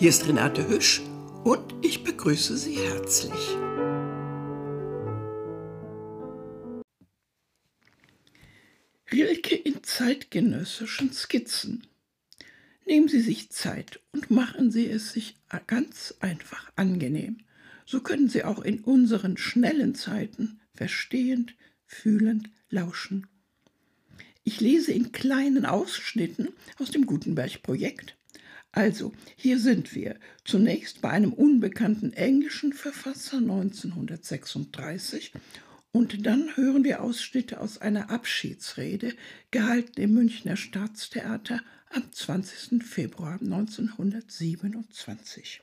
Hier ist Renate Hüsch und ich begrüße Sie herzlich. Rilke in zeitgenössischen Skizzen. Nehmen Sie sich Zeit und machen Sie es sich ganz einfach angenehm. So können Sie auch in unseren schnellen Zeiten verstehend, fühlend lauschen. Ich lese in kleinen Ausschnitten aus dem Gutenberg-Projekt also, hier sind wir. Zunächst bei einem unbekannten englischen Verfasser 1936 und dann hören wir Ausschnitte aus einer Abschiedsrede, gehalten im Münchner Staatstheater am 20. Februar 1927.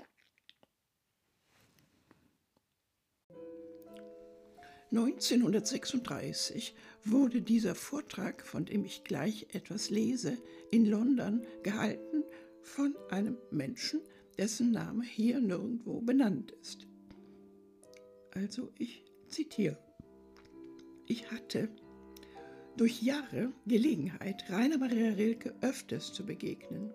1936 wurde dieser Vortrag, von dem ich gleich etwas lese, in London gehalten von einem Menschen, dessen Name hier nirgendwo benannt ist. Also ich zitiere. Ich hatte durch Jahre Gelegenheit, Rainer Maria Rilke öfters zu begegnen.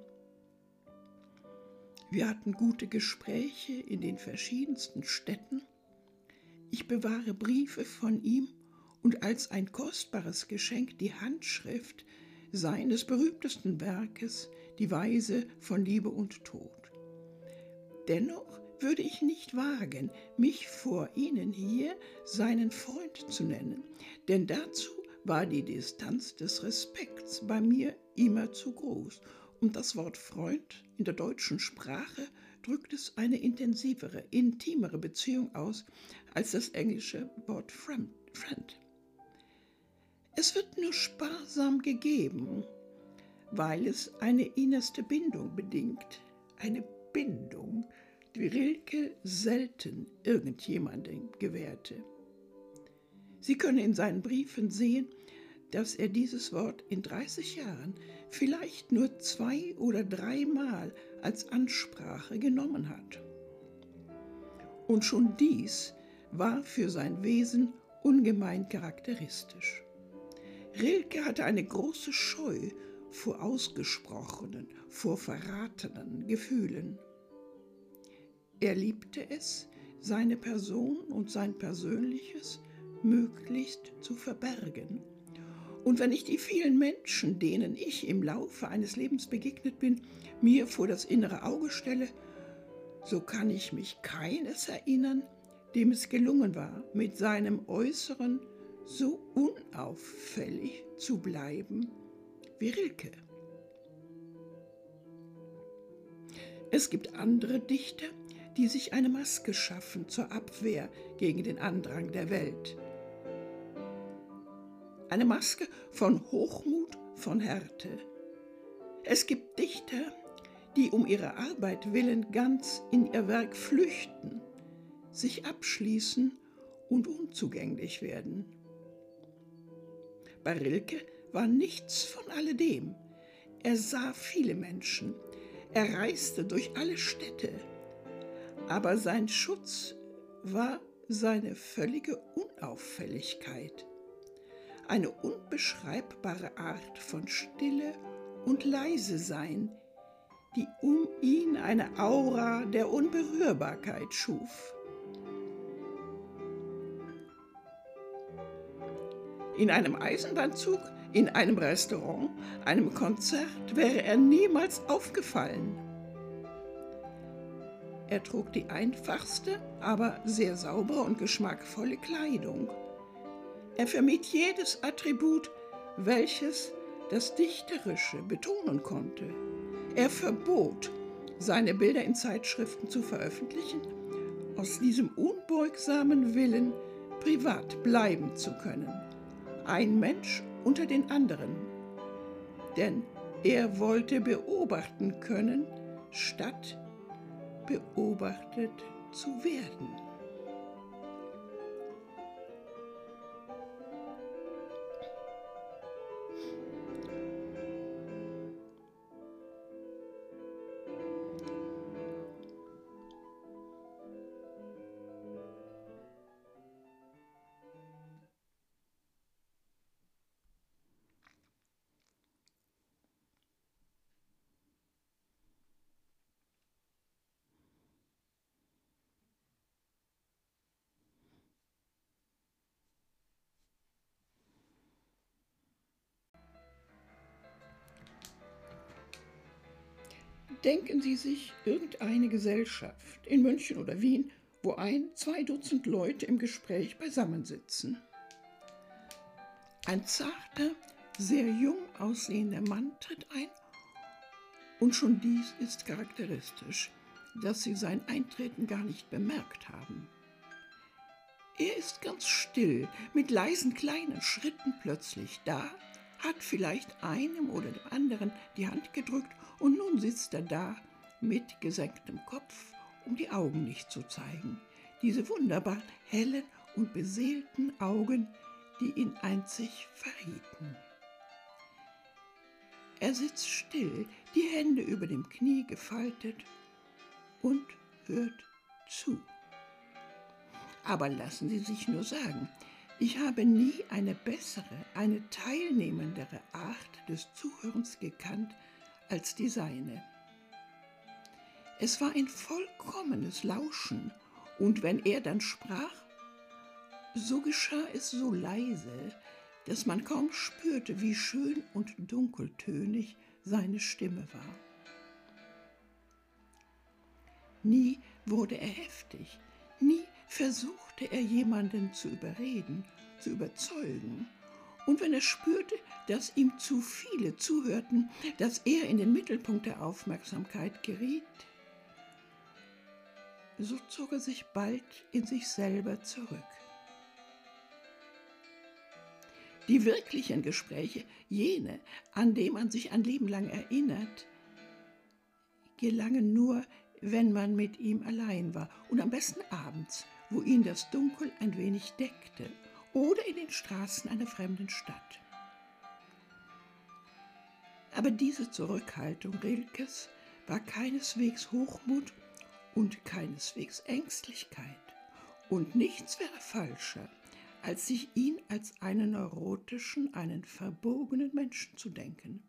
Wir hatten gute Gespräche in den verschiedensten Städten. Ich bewahre Briefe von ihm und als ein kostbares Geschenk die Handschrift seines berühmtesten Werkes, die Weise von Liebe und Tod. Dennoch würde ich nicht wagen, mich vor Ihnen hier seinen Freund zu nennen, denn dazu war die Distanz des Respekts bei mir immer zu groß, und das Wort Freund in der deutschen Sprache drückt es eine intensivere, intimere Beziehung aus als das englische Wort friend. Es wird nur sparsam gegeben, weil es eine innerste Bindung bedingt. Eine Bindung, die Rilke selten irgendjemandem gewährte. Sie können in seinen Briefen sehen, dass er dieses Wort in 30 Jahren vielleicht nur zwei oder dreimal als Ansprache genommen hat. Und schon dies war für sein Wesen ungemein charakteristisch. Rilke hatte eine große Scheu vor ausgesprochenen, vor verratenen Gefühlen. Er liebte es, seine Person und sein Persönliches möglichst zu verbergen. Und wenn ich die vielen Menschen, denen ich im Laufe eines Lebens begegnet bin, mir vor das innere Auge stelle, so kann ich mich keines erinnern, dem es gelungen war, mit seinem Äußeren so unauffällig zu bleiben wie Rilke. Es gibt andere Dichter, die sich eine Maske schaffen zur Abwehr gegen den Andrang der Welt. Eine Maske von Hochmut, von Härte. Es gibt Dichter, die um ihrer Arbeit willen ganz in ihr Werk flüchten, sich abschließen und unzugänglich werden. Bei Rilke war nichts von alledem. Er sah viele Menschen, er reiste durch alle Städte, aber sein Schutz war seine völlige Unauffälligkeit, eine unbeschreibbare Art von Stille und Leise sein, die um ihn eine Aura der Unberührbarkeit schuf. In einem Eisenbahnzug in einem Restaurant, einem Konzert wäre er niemals aufgefallen. Er trug die einfachste, aber sehr saubere und geschmackvolle Kleidung. Er vermied jedes Attribut, welches das Dichterische betonen konnte. Er verbot, seine Bilder in Zeitschriften zu veröffentlichen, aus diesem unbeugsamen Willen, privat bleiben zu können. Ein Mensch unter den anderen, denn er wollte beobachten können, statt beobachtet zu werden. Denken Sie sich irgendeine Gesellschaft in München oder Wien, wo ein, zwei Dutzend Leute im Gespräch beisammensitzen. Ein zarter, sehr jung aussehender Mann tritt ein und schon dies ist charakteristisch, dass sie sein Eintreten gar nicht bemerkt haben. Er ist ganz still, mit leisen kleinen Schritten plötzlich da, hat vielleicht einem oder dem anderen die Hand gedrückt und nun sitzt er da mit gesenktem Kopf, um die Augen nicht zu zeigen. Diese wunderbar hellen und beseelten Augen, die ihn einzig verrieten. Er sitzt still, die Hände über dem Knie gefaltet und hört zu. Aber lassen Sie sich nur sagen, ich habe nie eine bessere, eine teilnehmendere Art des Zuhörens gekannt als die seine. Es war ein vollkommenes Lauschen, und wenn er dann sprach, so geschah es so leise, dass man kaum spürte, wie schön und dunkeltönig seine Stimme war. Nie wurde er heftig, nie versuchte er jemanden zu überreden, zu überzeugen. Und wenn er spürte, dass ihm zu viele zuhörten, dass er in den Mittelpunkt der Aufmerksamkeit geriet, so zog er sich bald in sich selber zurück. Die wirklichen Gespräche, jene, an die man sich ein Leben lang erinnert, gelangen nur, wenn man mit ihm allein war und am besten abends, wo ihn das Dunkel ein wenig deckte oder in den Straßen einer fremden Stadt. Aber diese Zurückhaltung Rilkes war keineswegs Hochmut und keineswegs Ängstlichkeit. Und nichts wäre falscher, als sich ihn als einen neurotischen, einen verbogenen Menschen zu denken.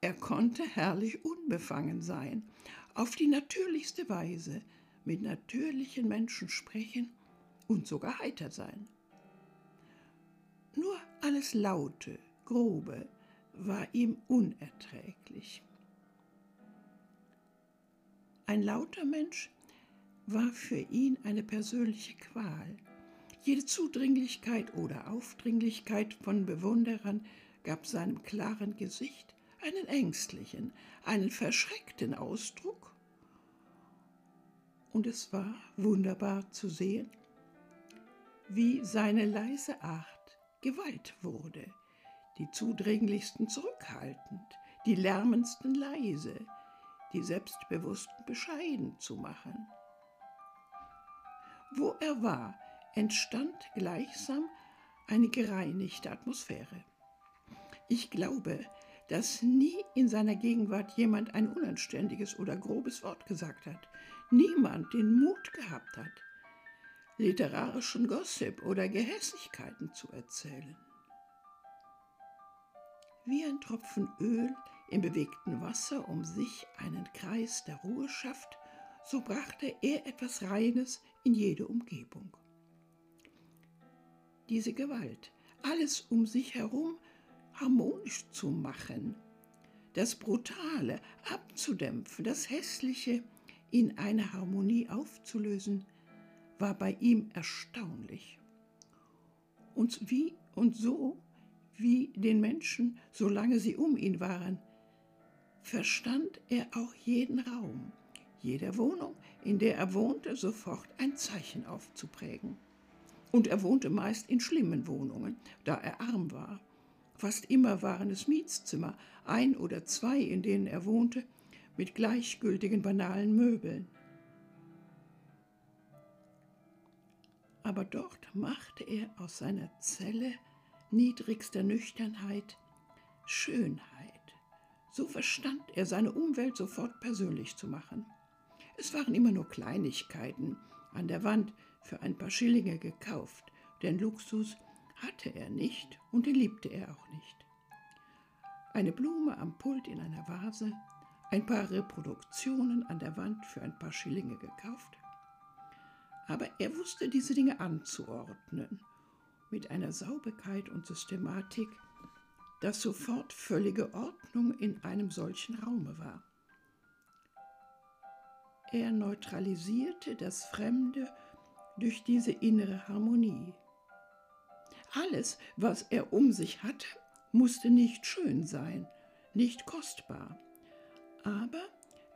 Er konnte herrlich unbefangen sein, auf die natürlichste Weise mit natürlichen Menschen sprechen und sogar heiter sein. Nur alles Laute, Grobe war ihm unerträglich. Ein lauter Mensch war für ihn eine persönliche Qual. Jede Zudringlichkeit oder Aufdringlichkeit von Bewunderern gab seinem klaren Gesicht einen ängstlichen, einen verschreckten Ausdruck. Und es war wunderbar zu sehen, wie seine leise Art Gewalt wurde, die zudringlichsten zurückhaltend, die lärmendsten leise, die selbstbewussten bescheiden zu machen. Wo er war, entstand gleichsam eine gereinigte Atmosphäre. Ich glaube, dass nie in seiner Gegenwart jemand ein unanständiges oder grobes Wort gesagt hat, niemand den Mut gehabt hat, literarischen Gossip oder Gehässigkeiten zu erzählen. Wie ein Tropfen Öl im bewegten Wasser um sich einen Kreis der Ruhe schafft, so brachte er etwas Reines in jede Umgebung diese Gewalt, alles um sich herum harmonisch zu machen, das Brutale abzudämpfen, das Hässliche in eine Harmonie aufzulösen, war bei ihm erstaunlich. Und wie und so, wie den Menschen, solange sie um ihn waren, verstand er auch jeden Raum, jeder Wohnung, in der er wohnte, sofort ein Zeichen aufzuprägen. Und er wohnte meist in schlimmen Wohnungen, da er arm war. Fast immer waren es Mietszimmer, ein oder zwei, in denen er wohnte, mit gleichgültigen banalen Möbeln. Aber dort machte er aus seiner Zelle niedrigster Nüchternheit Schönheit. So verstand er seine Umwelt sofort persönlich zu machen. Es waren immer nur Kleinigkeiten an der Wand, für ein paar Schillinge gekauft, denn Luxus hatte er nicht und den liebte er auch nicht. Eine Blume am Pult in einer Vase, ein paar Reproduktionen an der Wand für ein paar Schillinge gekauft. Aber er wusste diese Dinge anzuordnen, mit einer Sauberkeit und Systematik, dass sofort völlige Ordnung in einem solchen Raume war. Er neutralisierte das Fremde durch diese innere Harmonie. Alles, was er um sich hatte, musste nicht schön sein, nicht kostbar, aber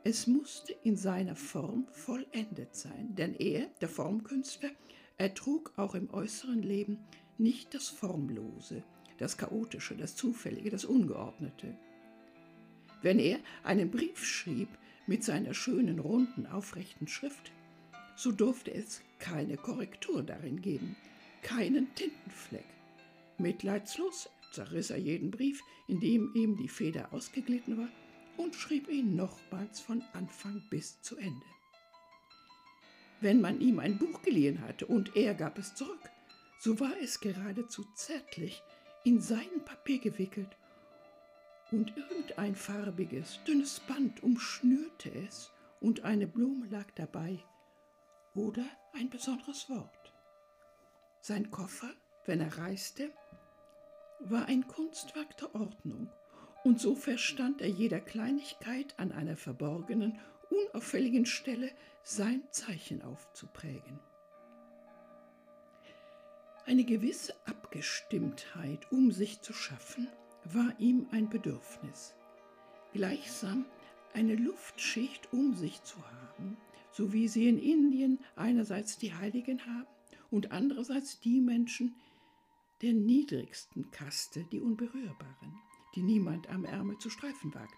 es musste in seiner Form vollendet sein, denn er, der Formkünstler, ertrug auch im äußeren Leben nicht das Formlose, das Chaotische, das Zufällige, das Ungeordnete. Wenn er einen Brief schrieb mit seiner schönen, runden, aufrechten Schrift, so durfte es keine Korrektur darin geben, keinen Tintenfleck. Mitleidslos zerriss er jeden Brief, in dem ihm die Feder ausgeglitten war, und schrieb ihn nochmals von Anfang bis zu Ende. Wenn man ihm ein Buch geliehen hatte und er gab es zurück, so war es geradezu zärtlich in sein Papier gewickelt und irgendein farbiges, dünnes Band umschnürte es und eine Blume lag dabei oder ein besonderes Wort. Sein Koffer, wenn er reiste, war ein Kunstwerk der Ordnung und so verstand er jeder Kleinigkeit an einer verborgenen, unauffälligen Stelle sein Zeichen aufzuprägen. Eine gewisse Abgestimmtheit, um sich zu schaffen, war ihm ein Bedürfnis. Gleichsam eine Luftschicht um sich zu haben, so wie sie in Indien einerseits die Heiligen haben und andererseits die Menschen der niedrigsten Kaste, die Unberührbaren, die niemand am Ärmel zu streifen wagt.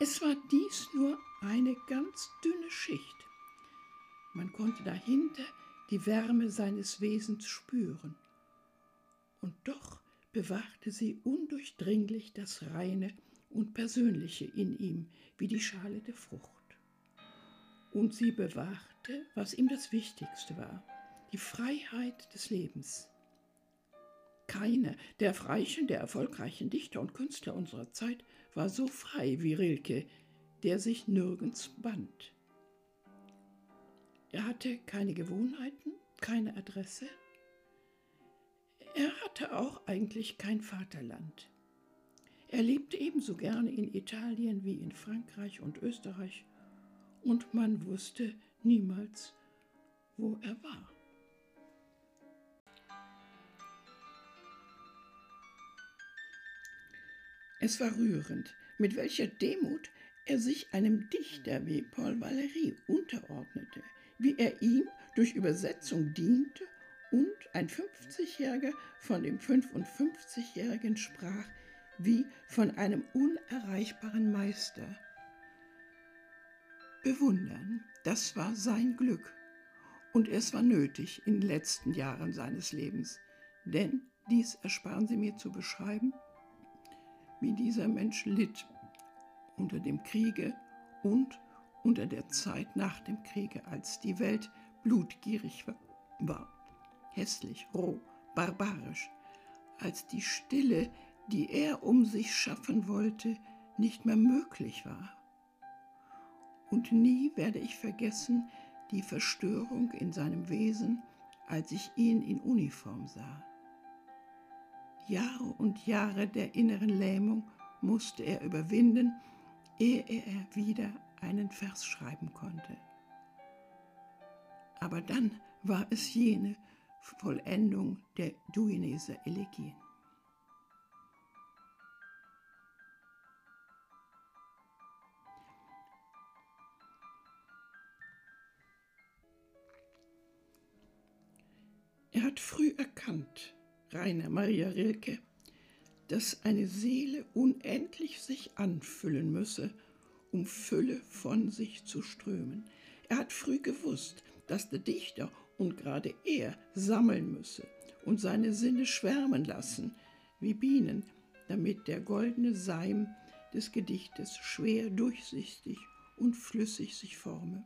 Es war dies nur eine ganz dünne Schicht. Man konnte dahinter die Wärme seines Wesens spüren. Und doch bewahrte sie undurchdringlich das Reine und Persönliche in ihm, wie die Schale der Frucht. Und sie bewahrte, was ihm das Wichtigste war, die Freiheit des Lebens. Keiner der reichen, der erfolgreichen Dichter und Künstler unserer Zeit war so frei wie Rilke, der sich nirgends band. Er hatte keine Gewohnheiten, keine Adresse. Er hatte auch eigentlich kein Vaterland. Er lebte ebenso gerne in Italien wie in Frankreich und Österreich und man wusste niemals, wo er war. Es war rührend, mit welcher Demut er sich einem Dichter wie Paul Valéry unterordnete, wie er ihm durch Übersetzung diente und ein 50-Jähriger von dem 55-Jährigen sprach wie von einem unerreichbaren Meister. Bewundern, das war sein Glück. Und es war nötig in den letzten Jahren seines Lebens, denn dies ersparen Sie mir zu beschreiben, wie dieser Mensch litt unter dem Kriege und unter der Zeit nach dem Kriege, als die Welt blutgierig war, hässlich, roh, barbarisch, als die Stille, die er um sich schaffen wollte, nicht mehr möglich war. Und nie werde ich vergessen die Verstörung in seinem Wesen, als ich ihn in Uniform sah. Jahre und Jahre der inneren Lähmung musste er überwinden, ehe er wieder einen Vers schreiben konnte. Aber dann war es jene Vollendung der Duineser Elegien. Er hat früh erkannt, Rainer Maria Rilke, dass eine Seele unendlich sich anfüllen müsse, um Fülle von sich zu strömen. Er hat früh gewusst, dass der Dichter und gerade er sammeln müsse und seine Sinne schwärmen lassen wie Bienen, damit der goldene Seim des Gedichtes schwer durchsichtig und flüssig sich forme.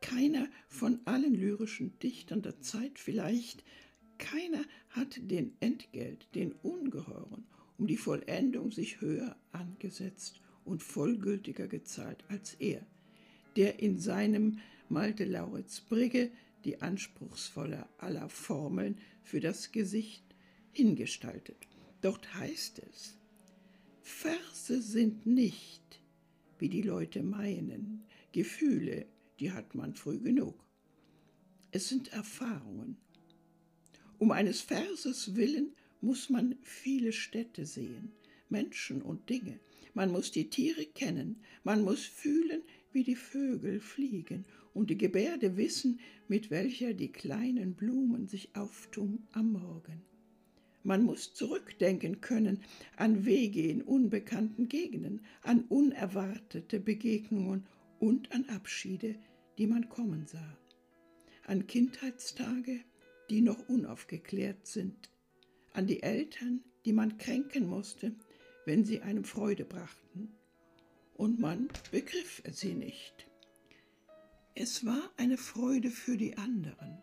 Keiner von allen lyrischen Dichtern der Zeit vielleicht keiner hat den Entgelt, den Ungeheuren, um die Vollendung sich höher angesetzt und vollgültiger gezahlt als er, der in seinem Malte Lauritz Brigge die anspruchsvolle aller Formeln für das Gesicht hingestaltet, Dort heißt es, Verse sind nicht, wie die Leute meinen, Gefühle, die hat man früh genug. Es sind Erfahrungen. Um eines Verses willen muss man viele Städte sehen, Menschen und Dinge. Man muss die Tiere kennen, man muss fühlen, wie die Vögel fliegen und die Gebärde wissen, mit welcher die kleinen Blumen sich auftun am Morgen. Man muss zurückdenken können an Wege in unbekannten Gegenden, an unerwartete Begegnungen und an Abschiede, die man kommen sah, an Kindheitstage, die noch unaufgeklärt sind, an die Eltern, die man kränken musste, wenn sie einem Freude brachten, und man begriff sie nicht. Es war eine Freude für die anderen,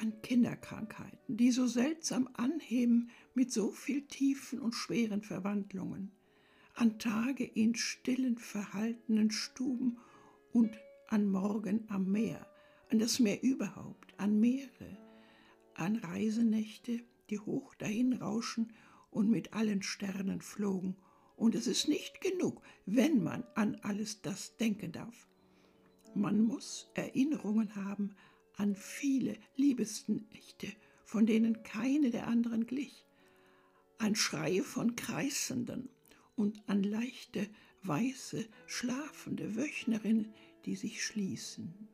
an Kinderkrankheiten, die so seltsam anheben mit so viel tiefen und schweren Verwandlungen, an Tage in stillen, verhaltenen Stuben und an Morgen am Meer, an das Meer überhaupt, an Meere, an Reisenächte, die hoch dahinrauschen und mit allen Sternen flogen. Und es ist nicht genug, wenn man an alles das denken darf. Man muss Erinnerungen haben an viele Liebesnächte, von denen keine der anderen glich, an Schreie von Kreisenden und an leichte, weiße, schlafende Wöchnerinnen, die sich schließen.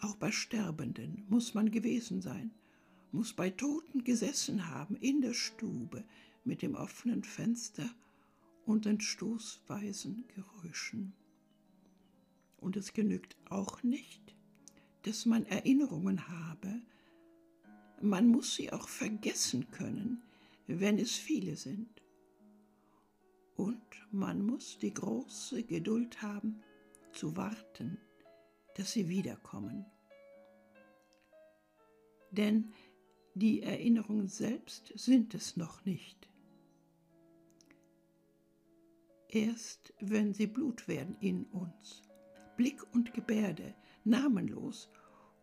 Auch bei Sterbenden muss man gewesen sein, muss bei Toten gesessen haben in der Stube mit dem offenen Fenster und den stoßweisen Geräuschen. Und es genügt auch nicht, dass man Erinnerungen habe, man muss sie auch vergessen können, wenn es viele sind. Und man muss die große Geduld haben, zu warten, dass sie wiederkommen. Denn die Erinnerungen selbst sind es noch nicht. Erst wenn sie Blut werden in uns, Blick und Gebärde, namenlos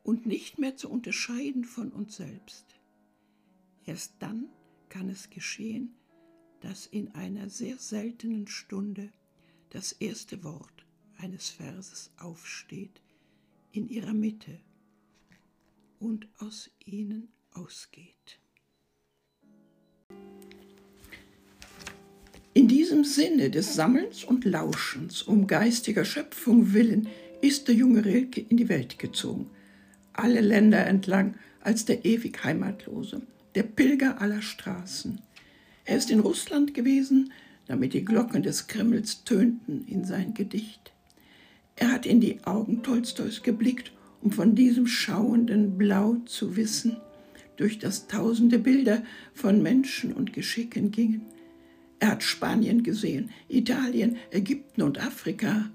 und nicht mehr zu unterscheiden von uns selbst. Erst dann kann es geschehen, dass in einer sehr seltenen Stunde das erste Wort eines Verses aufsteht in ihrer Mitte und aus ihnen ausgeht. In diesem Sinne des Sammelns und Lauschens um geistiger Schöpfung willen ist der junge Rilke in die Welt gezogen, alle Länder entlang als der ewig Heimatlose, der Pilger aller Straßen. Er ist in Russland gewesen, damit die Glocken des Kremls tönten in sein Gedicht. Er hat in die Augen Tolstois geblickt, um von diesem schauenden Blau zu wissen, durch das tausende Bilder von Menschen und Geschicken gingen. Er hat Spanien gesehen, Italien, Ägypten und Afrika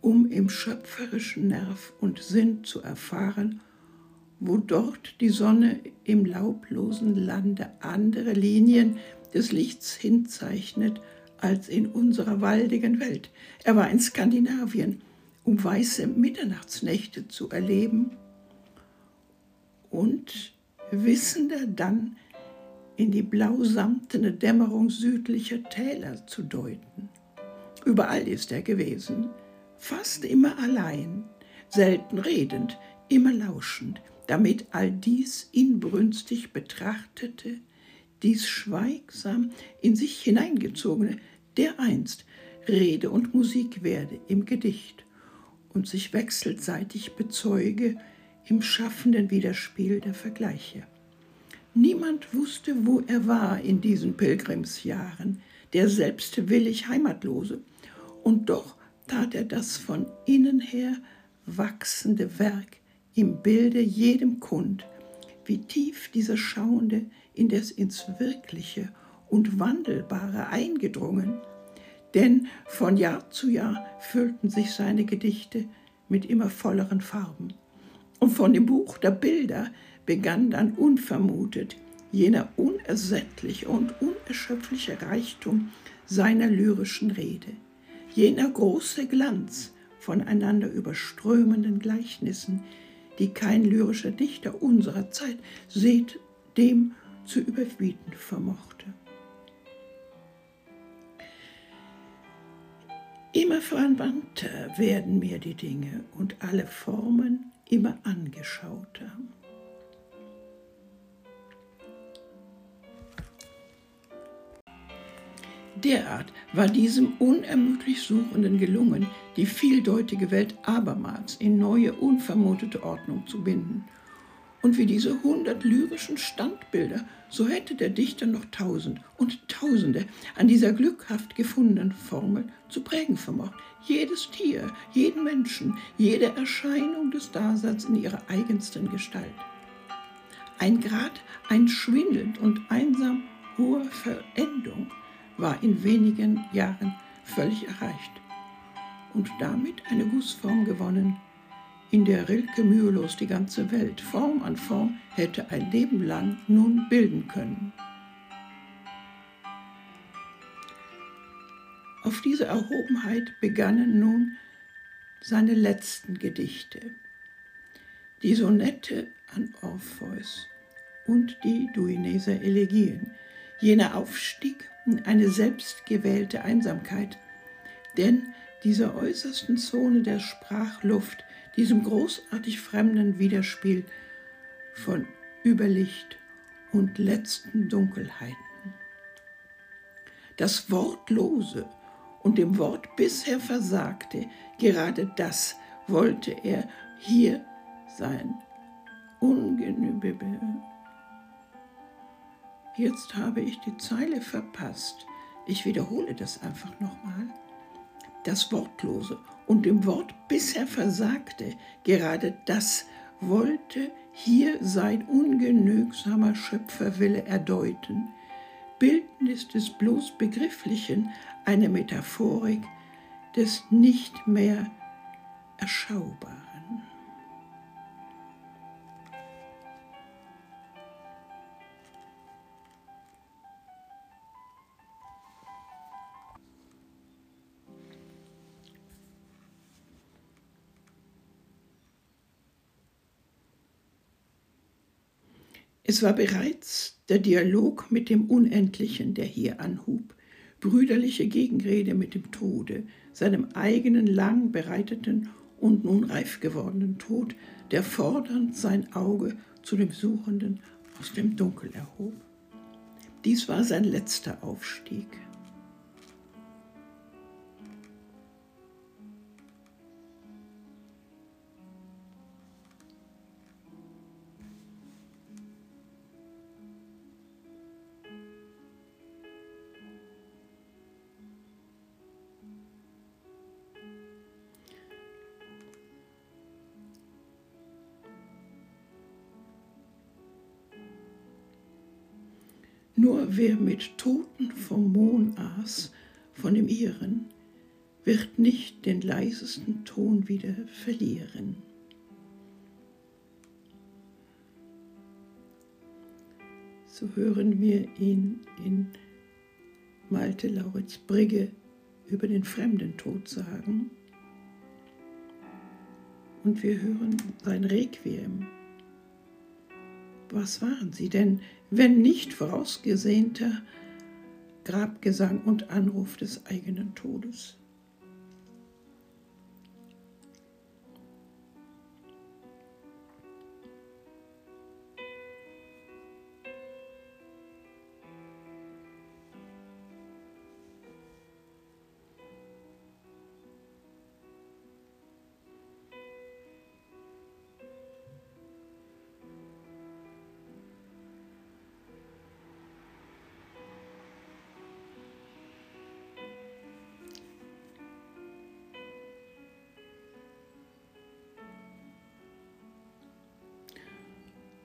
um im schöpferischen Nerv und Sinn zu erfahren, wo dort die Sonne im laublosen Lande andere Linien des Lichts hinzeichnet als in unserer waldigen Welt. Er war in Skandinavien, um weiße Mitternachtsnächte zu erleben und wissender dann in die blausamtene Dämmerung südlicher Täler zu deuten. Überall ist er gewesen, fast immer allein, selten redend, immer lauschend, damit all dies inbrünstig betrachtete, dies schweigsam in sich hineingezogene, dereinst Rede und Musik werde im Gedicht und sich wechselseitig bezeuge im schaffenden Widerspiel der Vergleiche. Niemand wusste, wo er war in diesen Pilgrimsjahren, der selbstwillig Heimatlose, und doch tat er das von innen her wachsende Werk im Bilde jedem kund, wie tief dieser Schauende indes ins Wirkliche und Wandelbare eingedrungen, denn von Jahr zu Jahr füllten sich seine Gedichte mit immer volleren Farben. Und von dem Buch der Bilder begann dann unvermutet jener unersättliche und unerschöpfliche Reichtum seiner lyrischen Rede jener große Glanz von einander überströmenden Gleichnissen, die kein lyrischer Dichter unserer Zeit seht dem zu überbieten vermochte. Immer verwandter werden mir die Dinge und alle Formen immer angeschauter. Derart war diesem unermüdlich Suchenden gelungen, die vieldeutige Welt abermals in neue, unvermutete Ordnung zu binden. Und wie diese hundert lyrischen Standbilder, so hätte der Dichter noch tausend und tausende an dieser glückhaft gefundenen Formel zu prägen vermocht. Jedes Tier, jeden Menschen, jede Erscheinung des Daseins in ihrer eigensten Gestalt. Ein Grad, ein schwindelnd und einsam hoher Verendung war in wenigen Jahren völlig erreicht und damit eine Gussform gewonnen, in der Rilke mühelos die ganze Welt Form an Form hätte ein Leben lang nun bilden können. Auf diese Erhobenheit begannen nun seine letzten Gedichte, die Sonette an Orpheus und die Duineser Elegien, jener Aufstieg in eine selbstgewählte Einsamkeit, denn dieser äußersten Zone der Sprachluft, diesem großartig fremden Widerspiel von Überlicht und letzten Dunkelheiten. Das Wortlose und dem Wort bisher versagte, gerade das wollte er hier sein. Ungenügbar. Jetzt habe ich die Zeile verpasst. Ich wiederhole das einfach nochmal das Wortlose und dem Wort bisher versagte, gerade das wollte hier sein ungenügsamer Schöpferwille erdeuten. Bildnis des bloß Begrifflichen, eine Metaphorik des nicht mehr Erschaubaren. Es war bereits der Dialog mit dem Unendlichen, der hier anhub, brüderliche Gegenrede mit dem Tode, seinem eigenen lang bereiteten und nun reif gewordenen Tod, der fordernd sein Auge zu dem Suchenden aus dem Dunkel erhob. Dies war sein letzter Aufstieg. Nur wer mit Toten vom Mohn aß, von dem ihren, wird nicht den leisesten Ton wieder verlieren. So hören wir ihn in Malte Lauritz Brigge über den Fremdentod sagen. Und wir hören sein Requiem was waren sie denn, wenn nicht vorausgesehnter Grabgesang und Anruf des eigenen Todes?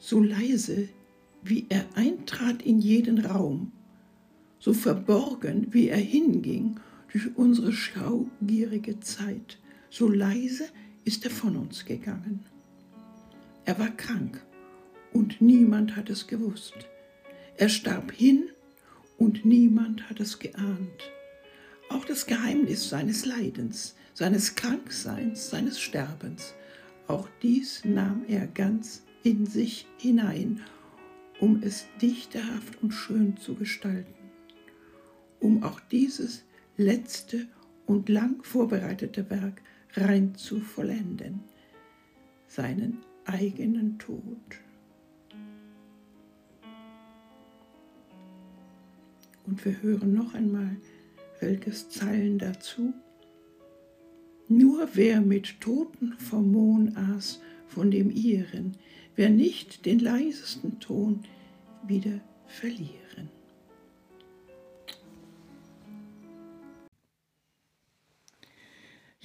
So leise, wie er eintrat in jeden Raum, so verborgen, wie er hinging durch unsere schaugierige Zeit, so leise ist er von uns gegangen. Er war krank und niemand hat es gewusst. Er starb hin und niemand hat es geahnt. Auch das Geheimnis seines Leidens, seines Krankseins, seines Sterbens, auch dies nahm er ganz in sich hinein um es dichterhaft und schön zu gestalten, um auch dieses letzte und lang vorbereitete Werk rein zu vollenden, seinen eigenen Tod. Und wir hören noch einmal Rilkes Zeilen dazu. Nur wer mit Toten vom Mohn aß, von dem ihren, wer nicht den leisesten Ton wieder verlieren.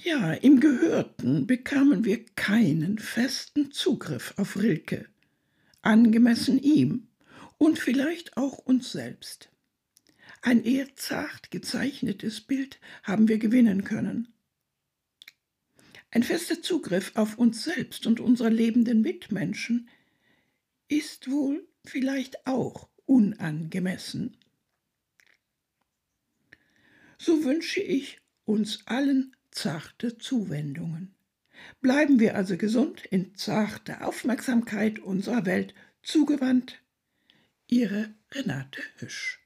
Ja, im Gehörten bekamen wir keinen festen Zugriff auf Rilke, angemessen ihm und vielleicht auch uns selbst. Ein eher zart gezeichnetes Bild haben wir gewinnen können. Ein fester Zugriff auf uns selbst und unsere lebenden Mitmenschen ist wohl vielleicht auch unangemessen. So wünsche ich uns allen zarte Zuwendungen. Bleiben wir also gesund in zarter Aufmerksamkeit unserer Welt zugewandt. Ihre Renate Hüsch